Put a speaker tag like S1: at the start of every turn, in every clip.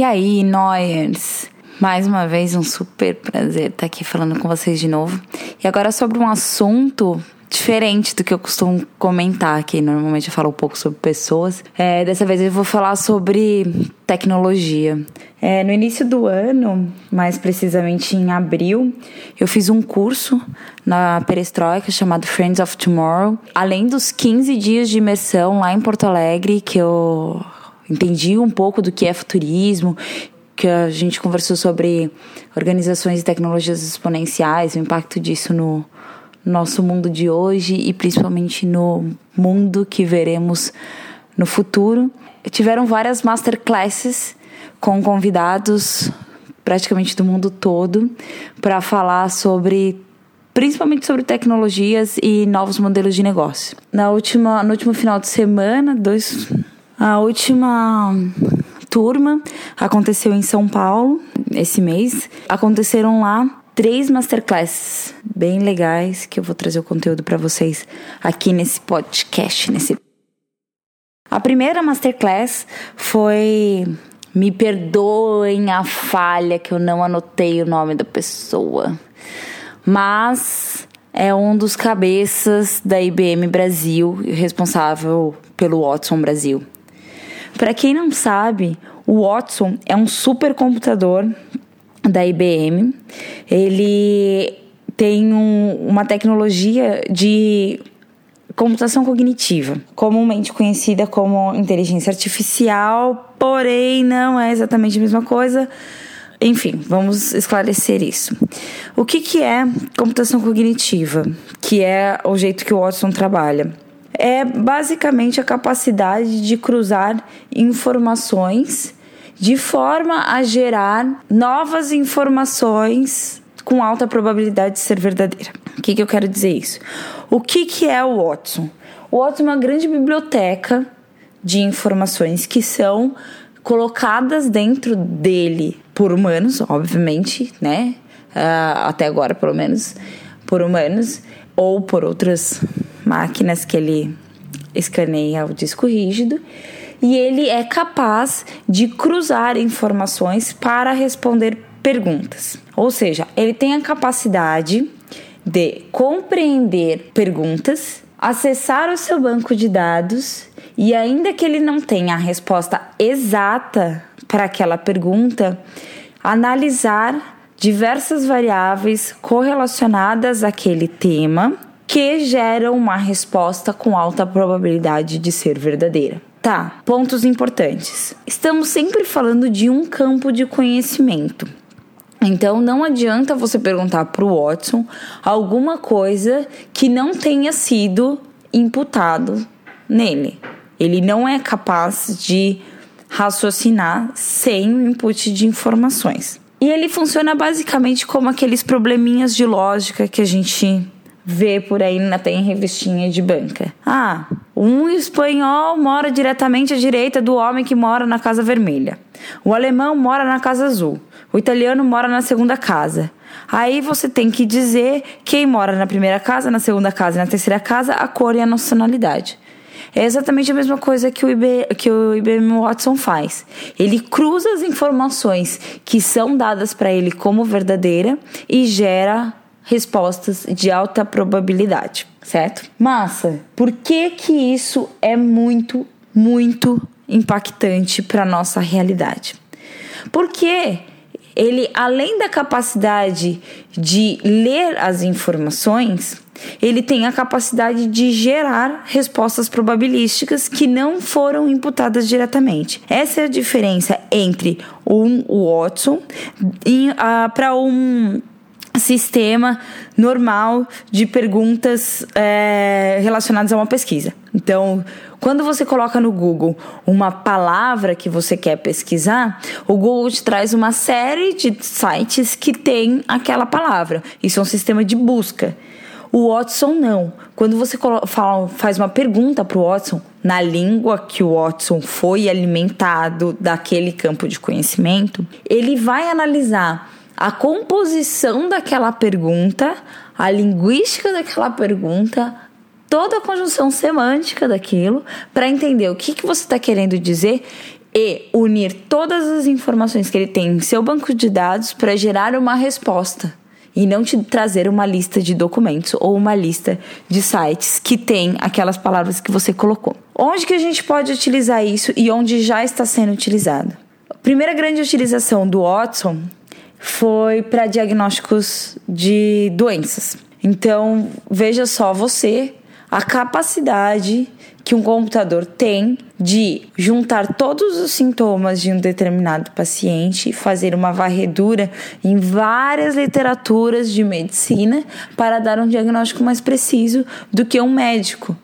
S1: E aí, Noyers? Mais uma vez, um super prazer estar aqui falando com vocês de novo. E agora sobre um assunto diferente do que eu costumo comentar aqui. Normalmente eu falo um pouco sobre pessoas. É, dessa vez eu vou falar sobre tecnologia. É, no início do ano, mais precisamente em abril, eu fiz um curso na Perestroika chamado Friends of Tomorrow. Além dos 15 dias de imersão lá em Porto Alegre, que eu entendi um pouco do que é futurismo, que a gente conversou sobre organizações e tecnologias exponenciais, o impacto disso no nosso mundo de hoje e principalmente no mundo que veremos no futuro. Tiveram várias masterclasses com convidados praticamente do mundo todo para falar sobre principalmente sobre tecnologias e novos modelos de negócio. Na última, no último final de semana, dois, a última turma aconteceu em São Paulo esse mês. Aconteceram lá três masterclasses bem legais que eu vou trazer o conteúdo para vocês aqui nesse podcast, nesse A primeira masterclass foi me perdoem a falha que eu não anotei o nome da pessoa. Mas é um dos cabeças da IBM Brasil, responsável pelo Watson Brasil. Para quem não sabe, o Watson é um supercomputador da IBM. Ele tem um, uma tecnologia de computação cognitiva, comumente conhecida como inteligência artificial, porém não é exatamente a mesma coisa. Enfim, vamos esclarecer isso. O que, que é computação cognitiva? Que é o jeito que o Watson trabalha é basicamente a capacidade de cruzar informações de forma a gerar novas informações com alta probabilidade de ser verdadeira. O que, que eu quero dizer isso? O que, que é o Watson? O Watson é uma grande biblioteca de informações que são colocadas dentro dele por humanos, obviamente, né? Uh, até agora, pelo menos, por humanos ou por outras máquinas que ele escaneia o disco rígido e ele é capaz de cruzar informações para responder perguntas. Ou seja, ele tem a capacidade de compreender perguntas, acessar o seu banco de dados e, ainda que ele não tenha a resposta exata para aquela pergunta, analisar diversas variáveis correlacionadas àquele tema que geram uma resposta com alta probabilidade de ser verdadeira. Tá, pontos importantes. Estamos sempre falando de um campo de conhecimento. Então não adianta você perguntar para o Watson alguma coisa que não tenha sido imputado nele. Ele não é capaz de raciocinar sem o input de informações. E ele funciona basicamente como aqueles probleminhas de lógica que a gente vê por aí até em revistinha de banca. Ah, um espanhol mora diretamente à direita do homem que mora na Casa Vermelha. O alemão mora na Casa Azul. O italiano mora na segunda casa. Aí você tem que dizer quem mora na primeira casa, na segunda casa e na terceira casa, a cor e a nacionalidade. É exatamente a mesma coisa que o, IB, que o IBM Watson faz. Ele cruza as informações que são dadas para ele como verdadeira e gera respostas de alta probabilidade, certo? Massa, por que que isso é muito, muito impactante para nossa realidade? Porque ele, além da capacidade de ler as informações, ele tem a capacidade de gerar respostas probabilísticas que não foram imputadas diretamente. Essa é a diferença entre um Watson uh, para um sistema normal de perguntas é, relacionadas a uma pesquisa. Então, quando você coloca no Google uma palavra que você quer pesquisar, o Google te traz uma série de sites que tem aquela palavra. Isso é um sistema de busca. O Watson não. Quando você fala, faz uma pergunta para o Watson, na língua que o Watson foi alimentado daquele campo de conhecimento, ele vai analisar a composição daquela pergunta, a linguística daquela pergunta, toda a conjunção semântica daquilo, para entender o que, que você está querendo dizer e unir todas as informações que ele tem em seu banco de dados para gerar uma resposta e não te trazer uma lista de documentos ou uma lista de sites que tem aquelas palavras que você colocou. Onde que a gente pode utilizar isso e onde já está sendo utilizado? A primeira grande utilização do Watson foi para diagnósticos de doenças. Então, veja só você a capacidade que um computador tem de juntar todos os sintomas de um determinado paciente, fazer uma varredura em várias literaturas de medicina para dar um diagnóstico mais preciso do que um médico.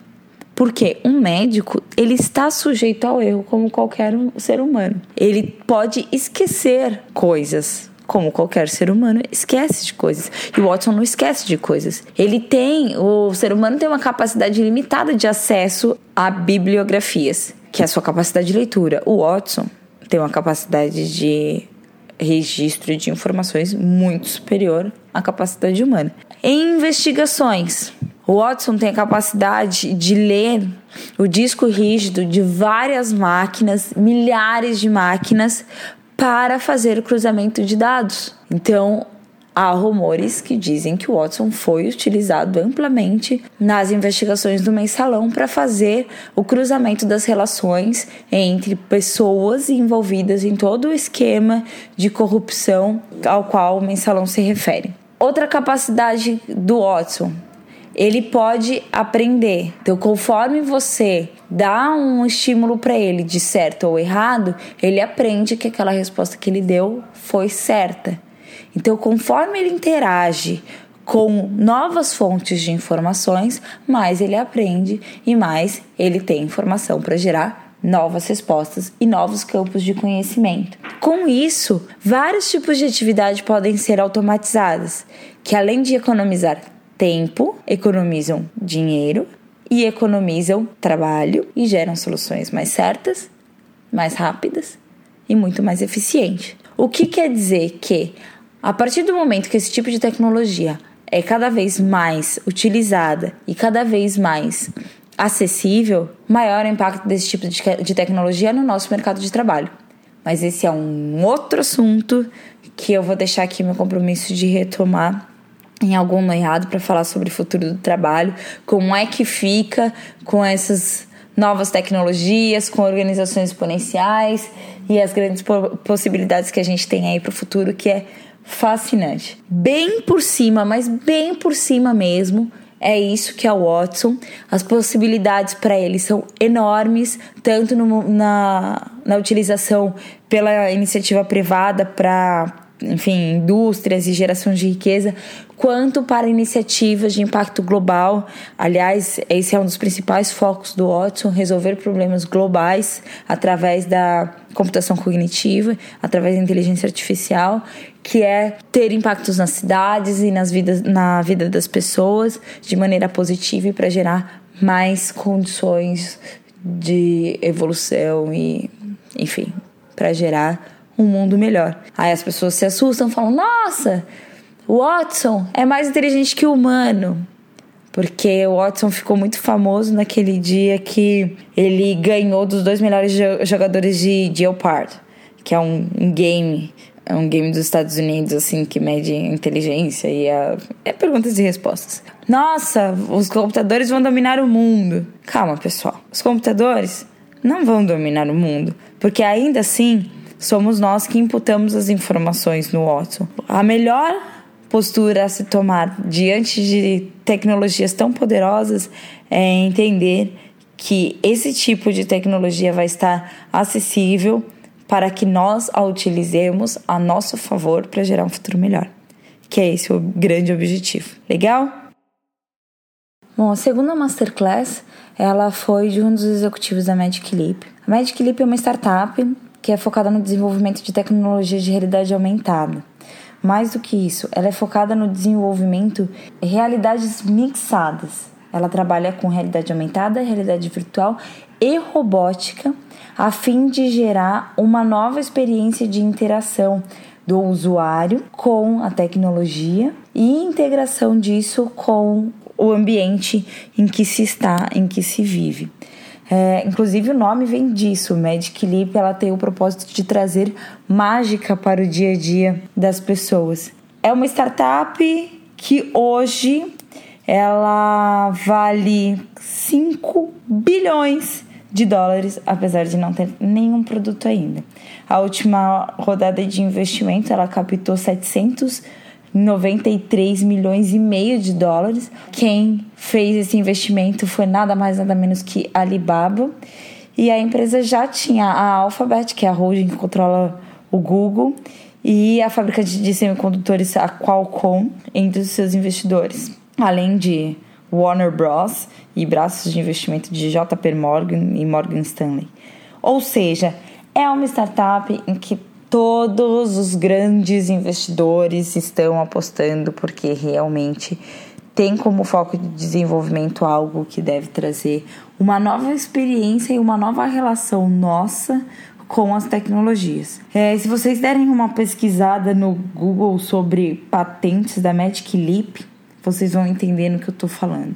S1: Porque um médico, ele está sujeito ao erro como qualquer ser humano. Ele pode esquecer coisas, como qualquer ser humano, esquece de coisas. E o Watson não esquece de coisas. Ele tem, o ser humano tem uma capacidade limitada de acesso a bibliografias, que é a sua capacidade de leitura. O Watson tem uma capacidade de registro de informações muito superior à capacidade humana. Em investigações, o Watson tem a capacidade de ler o disco rígido de várias máquinas, milhares de máquinas, para fazer o cruzamento de dados. Então, há rumores que dizem que o Watson foi utilizado amplamente nas investigações do mensalão para fazer o cruzamento das relações entre pessoas envolvidas em todo o esquema de corrupção ao qual o mensalão se refere. Outra capacidade do Watson ele pode aprender. Então, conforme você dá um estímulo para ele de certo ou errado, ele aprende que aquela resposta que ele deu foi certa. Então, conforme ele interage com novas fontes de informações, mais ele aprende e mais ele tem informação para gerar novas respostas e novos campos de conhecimento. Com isso, vários tipos de atividade podem ser automatizadas, que além de economizar tempo, economizam dinheiro e economizam trabalho e geram soluções mais certas, mais rápidas e muito mais eficientes. O que quer dizer que a partir do momento que esse tipo de tecnologia é cada vez mais utilizada e cada vez mais acessível, maior o impacto desse tipo de tecnologia no nosso mercado de trabalho. Mas esse é um outro assunto que eu vou deixar aqui meu compromisso de retomar em algum noiado para falar sobre o futuro do trabalho, como é que fica com essas novas tecnologias, com organizações exponenciais e as grandes possibilidades que a gente tem aí para o futuro, que é fascinante. Bem por cima, mas bem por cima mesmo, é isso que é o Watson. As possibilidades para ele são enormes, tanto no, na, na utilização pela iniciativa privada para enfim, indústrias e geração de riqueza, quanto para iniciativas de impacto global. Aliás, esse é um dos principais focos do Watson, resolver problemas globais através da computação cognitiva, através da inteligência artificial, que é ter impactos nas cidades e nas vidas, na vida das pessoas de maneira positiva e para gerar mais condições de evolução e, enfim, para gerar um mundo melhor. Aí as pessoas se assustam, falam: "Nossa, Watson é mais inteligente que o humano". Porque o Watson ficou muito famoso naquele dia que ele ganhou dos dois melhores jogadores de Jeopardy, que é um, game é um game dos Estados Unidos, assim, que mede inteligência e é, é perguntas e respostas. Nossa, os computadores vão dominar o mundo. Calma, pessoal. Os computadores não vão dominar o mundo, porque ainda assim somos nós que imputamos as informações no Watson. A melhor postura a se tomar diante de tecnologias tão poderosas é entender que esse tipo de tecnologia vai estar acessível para que nós a utilizemos a nosso favor para gerar um futuro melhor. Que é esse o grande objetivo. Legal? Bom, a segunda masterclass ela foi de um dos executivos da Magic Leap. A Magic Leap é uma startup que é focada no desenvolvimento de tecnologias de realidade aumentada. Mais do que isso, ela é focada no desenvolvimento de realidades mixadas. Ela trabalha com realidade aumentada, realidade virtual e robótica, a fim de gerar uma nova experiência de interação do usuário com a tecnologia e integração disso com o ambiente em que se está, em que se vive. É, inclusive o nome vem disso. Magic Leap ela tem o propósito de trazer mágica para o dia a dia das pessoas. É uma startup que hoje ela vale 5 bilhões de dólares, apesar de não ter nenhum produto ainda. A última rodada de investimento ela captou 793 milhões e meio de dólares. Quem fez esse investimento foi nada mais nada menos que Alibaba. E a empresa já tinha a Alphabet, que é a holding que controla o Google, e a fábrica de semicondutores, a Qualcomm, entre os seus investidores. Além de Warner Bros. e braços de investimento de JP Morgan e Morgan Stanley. Ou seja, é uma startup em que todos os grandes investidores estão apostando porque realmente tem como foco de desenvolvimento algo que deve trazer uma nova experiência e uma nova relação nossa com as tecnologias. É, se vocês derem uma pesquisada no Google sobre patentes da Magic Leap, vocês vão entender no que eu estou falando.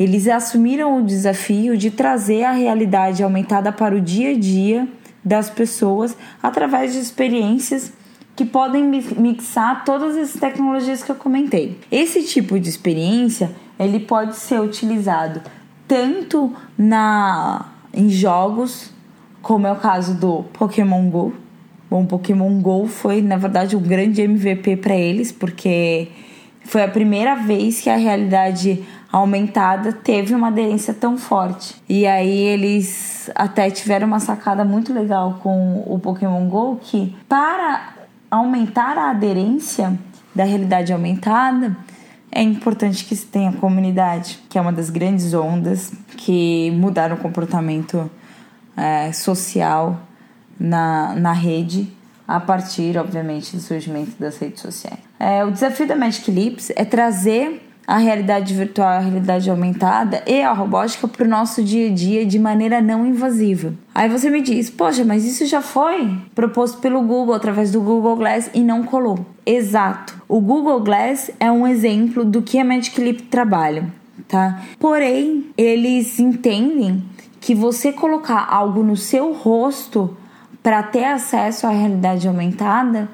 S1: Eles assumiram o desafio de trazer a realidade aumentada para o dia a dia das pessoas através de experiências que podem mixar todas as tecnologias que eu comentei. Esse tipo de experiência ele pode ser utilizado tanto na em jogos, como é o caso do Pokémon Go. Bom, Pokémon Go foi na verdade um grande MVP para eles, porque foi a primeira vez que a realidade aumentada teve uma aderência tão forte. E aí eles até tiveram uma sacada muito legal com o Pokémon Go que para aumentar a aderência da realidade aumentada, é importante que se tenha comunidade, que é uma das grandes ondas que mudaram o comportamento é, social na, na rede a partir, obviamente, do surgimento das redes sociais. É, o desafio da Magic Leaps é trazer a realidade virtual, a realidade aumentada e a robótica para o nosso dia a dia de maneira não invasiva. Aí você me diz, poxa, mas isso já foi proposto pelo Google através do Google Glass e não colou. Exato. O Google Glass é um exemplo do que a Magic Leap trabalha, tá? Porém, eles entendem que você colocar algo no seu rosto para ter acesso à realidade aumentada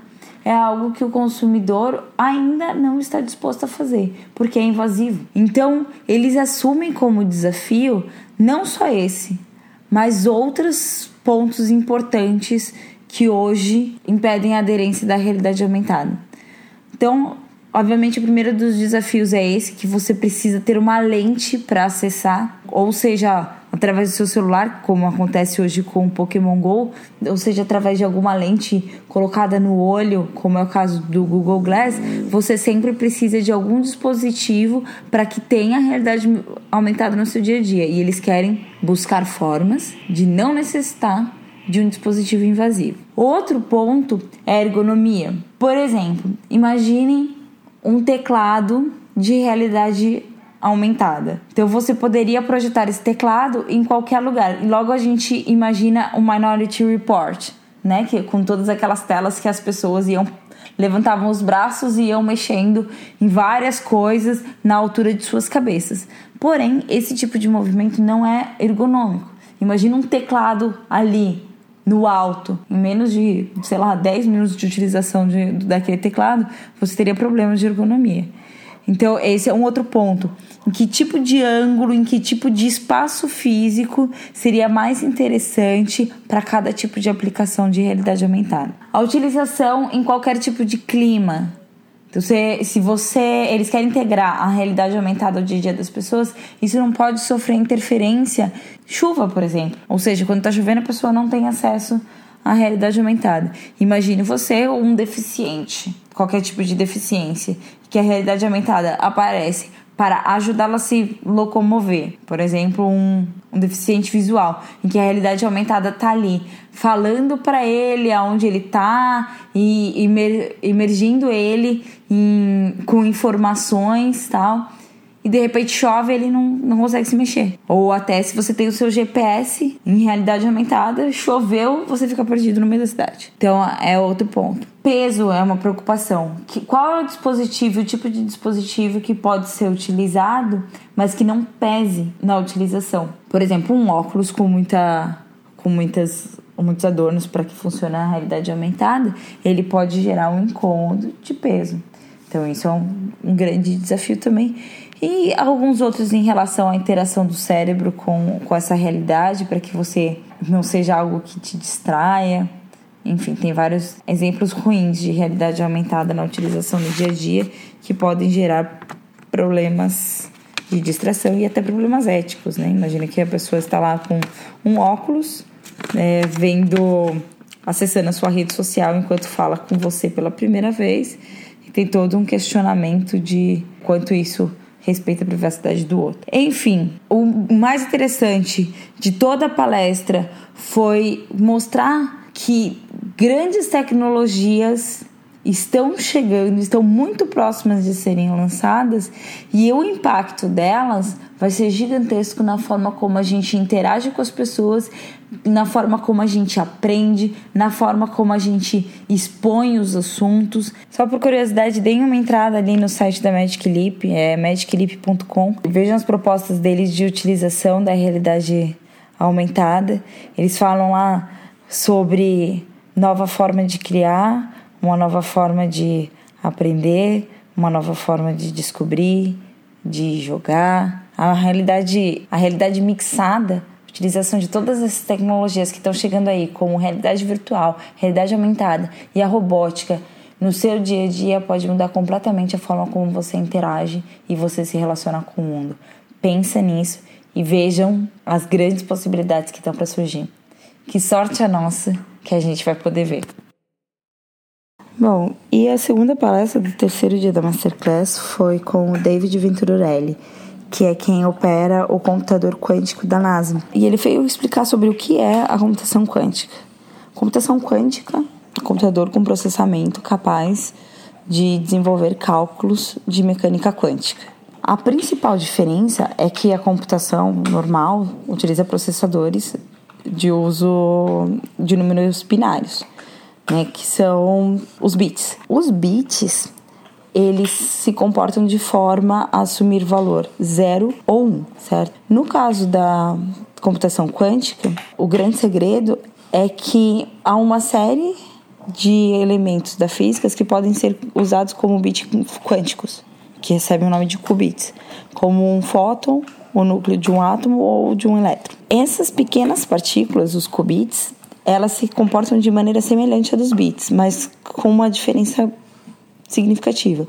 S1: é algo que o consumidor ainda não está disposto a fazer, porque é invasivo. Então, eles assumem como desafio não só esse, mas outros pontos importantes que hoje impedem a aderência da realidade aumentada. Então, obviamente, o primeiro dos desafios é esse, que você precisa ter uma lente para acessar, ou seja, através do seu celular, como acontece hoje com o Pokémon Go, ou seja, através de alguma lente colocada no olho, como é o caso do Google Glass, você sempre precisa de algum dispositivo para que tenha a realidade aumentada no seu dia a dia. E eles querem buscar formas de não necessitar de um dispositivo invasivo. Outro ponto é a ergonomia. Por exemplo, imagine um teclado de realidade aumentada. Então você poderia projetar esse teclado em qualquer lugar. E logo a gente imagina o Minority Report, né, que com todas aquelas telas que as pessoas iam levantavam os braços e iam mexendo em várias coisas na altura de suas cabeças. Porém, esse tipo de movimento não é ergonômico. Imagina um teclado ali no alto, em menos de, sei lá, 10 minutos de utilização de, daquele teclado, você teria problemas de ergonomia. Então, esse é um outro ponto. Em que tipo de ângulo, em que tipo de espaço físico seria mais interessante para cada tipo de aplicação de realidade aumentada? A utilização em qualquer tipo de clima. Então, se, se você. Eles querem integrar a realidade aumentada ao dia a dia das pessoas, isso não pode sofrer interferência. Chuva, por exemplo. Ou seja, quando está chovendo, a pessoa não tem acesso à realidade aumentada. Imagine você um deficiente, qualquer tipo de deficiência, que a realidade aumentada aparece para ajudá-lo a se locomover. Por exemplo, um, um, deficiente visual, em que a realidade aumentada está ali, falando para ele aonde ele está e imer, emergindo ele em, com informações tal. E de repente chove ele não, não consegue se mexer. Ou até se você tem o seu GPS em realidade aumentada, choveu, você fica perdido no meio da cidade. Então é outro ponto. Peso é uma preocupação. Que, qual é o dispositivo, o tipo de dispositivo que pode ser utilizado, mas que não pese na utilização? Por exemplo, um óculos com muita com muitas muitos adornos para que funcione a realidade aumentada, ele pode gerar um incômodo de peso. Então, isso é um, um grande desafio também. E alguns outros em relação à interação do cérebro com, com essa realidade, para que você não seja algo que te distraia. Enfim, tem vários exemplos ruins de realidade aumentada na utilização no dia a dia que podem gerar problemas de distração e até problemas éticos, né? Imagina que a pessoa está lá com um óculos, é, vendo, acessando a sua rede social enquanto fala com você pela primeira vez, e tem todo um questionamento de quanto isso respeita a privacidade do outro. Enfim, o mais interessante de toda a palestra foi mostrar que grandes tecnologias estão chegando, estão muito próximas de serem lançadas e o impacto delas vai ser gigantesco na forma como a gente interage com as pessoas, na forma como a gente aprende, na forma como a gente expõe os assuntos. Só por curiosidade, deem uma entrada ali no site da Magic Leap, é magicleap.com. Vejam as propostas deles de utilização da realidade aumentada. Eles falam lá sobre nova forma de criar, uma nova forma de aprender, uma nova forma de descobrir, de jogar. A realidade, a realidade mixada, utilização de todas essas tecnologias que estão chegando aí, como realidade virtual, realidade aumentada e a robótica, no seu dia a dia pode mudar completamente a forma como você interage e você se relaciona com o mundo. Pensa nisso e vejam as grandes possibilidades que estão para surgir. Que sorte a nossa que a gente vai poder ver. Bom, e a segunda palestra do terceiro dia da Masterclass foi com o David Venturelli, que é quem opera o computador quântico da NASA. E ele veio explicar sobre o que é a computação quântica. Computação quântica, computador com processamento capaz de desenvolver cálculos de mecânica quântica. A principal diferença é que a computação normal utiliza processadores de uso de números binários né, que são os bits. Os bits, eles se comportam de forma a assumir valor 0 ou 1, um, certo? No caso da computação quântica, o grande segredo é que há uma série de elementos da física que podem ser usados como bits quânticos, que recebem o nome de qubits, como um fóton, o núcleo de um átomo ou de um elétron. Essas pequenas partículas, os qubits, elas se comportam de maneira semelhante à dos bits, mas com uma diferença significativa.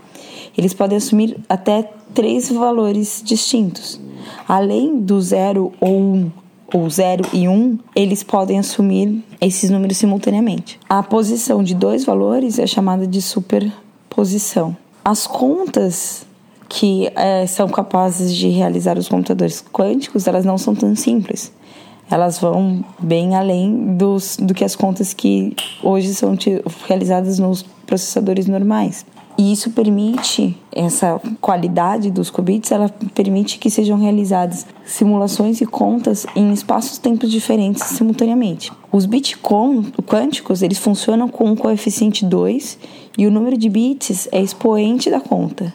S1: Eles podem assumir até três valores distintos. Além do 0 ou 1, um, ou 0 e 1, um, eles podem assumir esses números simultaneamente. A posição de dois valores é chamada de superposição. As contas que é, são capazes de realizar os computadores quânticos, elas não são tão simples elas vão bem além dos, do que as contas que hoje são realizadas nos processadores normais. E isso permite, essa qualidade dos qubits, ela permite que sejam realizadas simulações e contas em espaços-tempos diferentes simultaneamente. Os bits quânticos, eles funcionam com um coeficiente 2 e o número de bits é expoente da conta.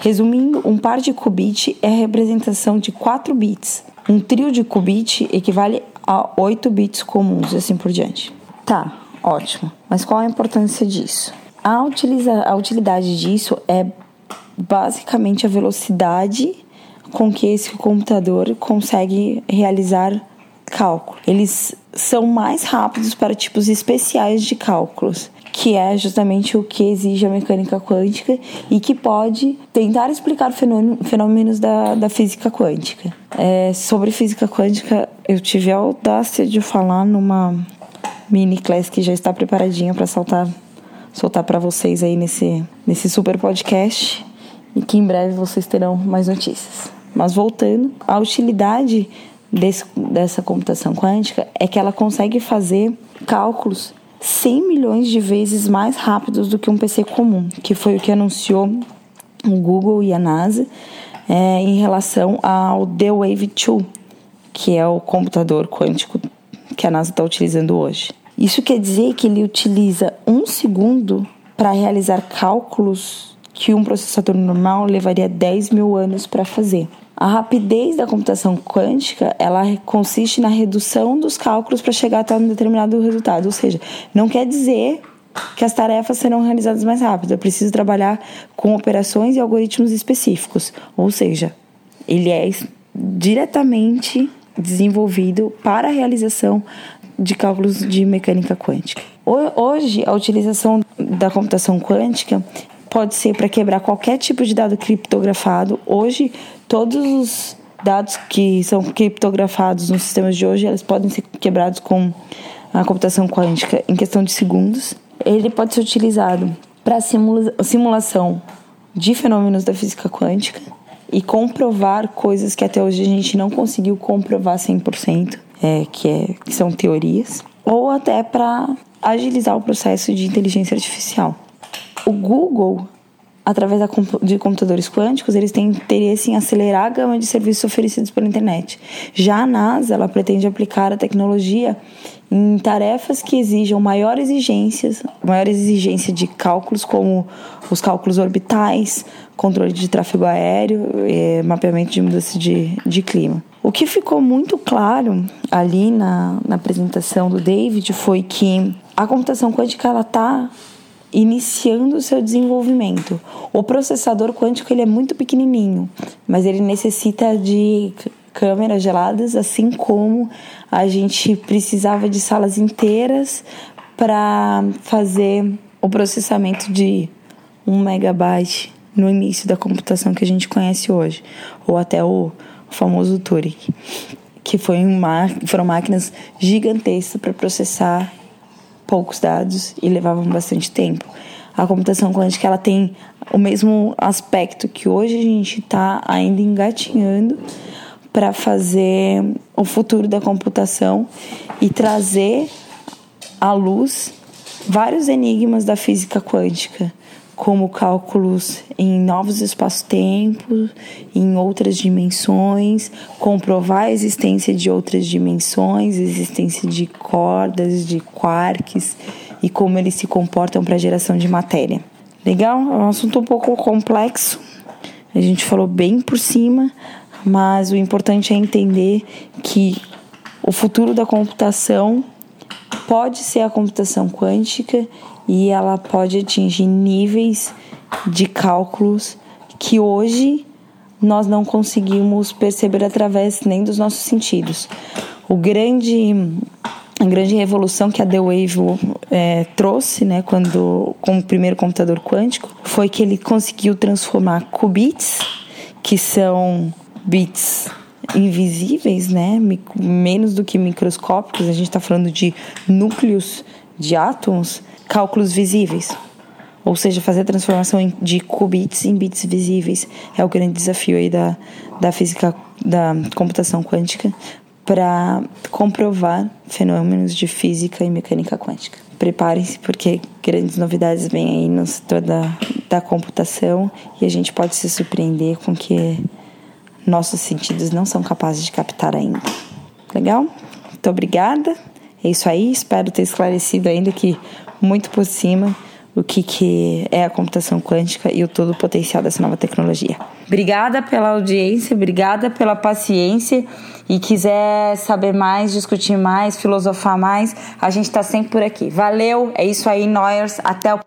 S1: Resumindo, um par de qubit é a representação de 4 bits, um trio de qubit equivale a 8 bits comuns e assim por diante. Tá, ótimo. Mas qual a importância disso? A, utiliza, a utilidade disso é basicamente a velocidade com que esse computador consegue realizar cálculo. Eles são mais rápidos para tipos especiais de cálculos que é justamente o que exige a mecânica quântica e que pode tentar explicar fenômenos da, da física quântica. É, sobre física quântica, eu tive a audácia de falar numa mini class que já está preparadinha para soltar soltar para vocês aí nesse, nesse super podcast e que em breve vocês terão mais notícias. Mas voltando, a utilidade desse, dessa computação quântica é que ela consegue fazer cálculos 100 milhões de vezes mais rápidos do que um PC comum, que foi o que anunciou o Google e a NASA é, em relação ao The Wave 2, que é o computador quântico que a NASA está utilizando hoje. Isso quer dizer que ele utiliza um segundo para realizar cálculos que um processador normal levaria 10 mil anos para fazer. A rapidez da computação quântica, ela consiste na redução dos cálculos para chegar até um determinado resultado. Ou seja, não quer dizer que as tarefas serão realizadas mais rápido. É preciso trabalhar com operações e algoritmos específicos. Ou seja, ele é diretamente desenvolvido para a realização de cálculos de mecânica quântica. Hoje, a utilização da computação quântica pode ser para quebrar qualquer tipo de dado criptografado. Hoje, todos os dados que são criptografados nos sistemas de hoje, eles podem ser quebrados com a computação quântica em questão de segundos. Ele pode ser utilizado para simula simulação de fenômenos da física quântica e comprovar coisas que até hoje a gente não conseguiu comprovar 100%, é, que, é, que são teorias, ou até para agilizar o processo de inteligência artificial. O Google, através de computadores quânticos, eles têm interesse em acelerar a gama de serviços oferecidos pela internet. Já a NASA, ela pretende aplicar a tecnologia em tarefas que exijam maior exigências, maior exigência de cálculos como os cálculos orbitais, controle de tráfego aéreo, e mapeamento de mudança de, de clima. O que ficou muito claro ali na, na apresentação do David foi que a computação quântica ela está iniciando o seu desenvolvimento. O processador quântico ele é muito pequenininho, mas ele necessita de câmeras geladas, assim como a gente precisava de salas inteiras para fazer o processamento de um megabyte no início da computação que a gente conhece hoje, ou até o famoso Turing, que foi uma, foram máquinas gigantescas para processar poucos dados e levavam bastante tempo. A computação quântica ela tem o mesmo aspecto que hoje a gente está ainda engatinhando para fazer o futuro da computação e trazer à luz vários enigmas da física quântica como cálculos em novos espaços-tempos, em outras dimensões, comprovar a existência de outras dimensões, existência de cordas, de quarks e como eles se comportam para a geração de matéria. Legal? É um assunto um pouco complexo. A gente falou bem por cima, mas o importante é entender que o futuro da computação pode ser a computação quântica e ela pode atingir níveis de cálculos que hoje nós não conseguimos perceber através nem dos nossos sentidos. O grande a grande revolução que a The Wave é, trouxe, né, quando com o primeiro computador quântico, foi que ele conseguiu transformar qubits, que são bits invisíveis, né, menos do que microscópicos. A gente está falando de núcleos de átomos cálculos visíveis. Ou seja, fazer a transformação de qubits em bits visíveis é o grande desafio aí da, da física, da computação quântica para comprovar fenômenos de física e mecânica quântica. Preparem-se porque grandes novidades vêm aí no setor da, da computação e a gente pode se surpreender com que nossos sentidos não são capazes de captar ainda. Legal? Muito obrigada. É isso aí. Espero ter esclarecido ainda que muito por cima o que, que é a computação quântica e o todo o potencial dessa nova tecnologia. Obrigada pela audiência, obrigada pela paciência e quiser saber mais, discutir mais, filosofar mais, a gente está sempre por aqui. Valeu, é isso aí, Noyers, até o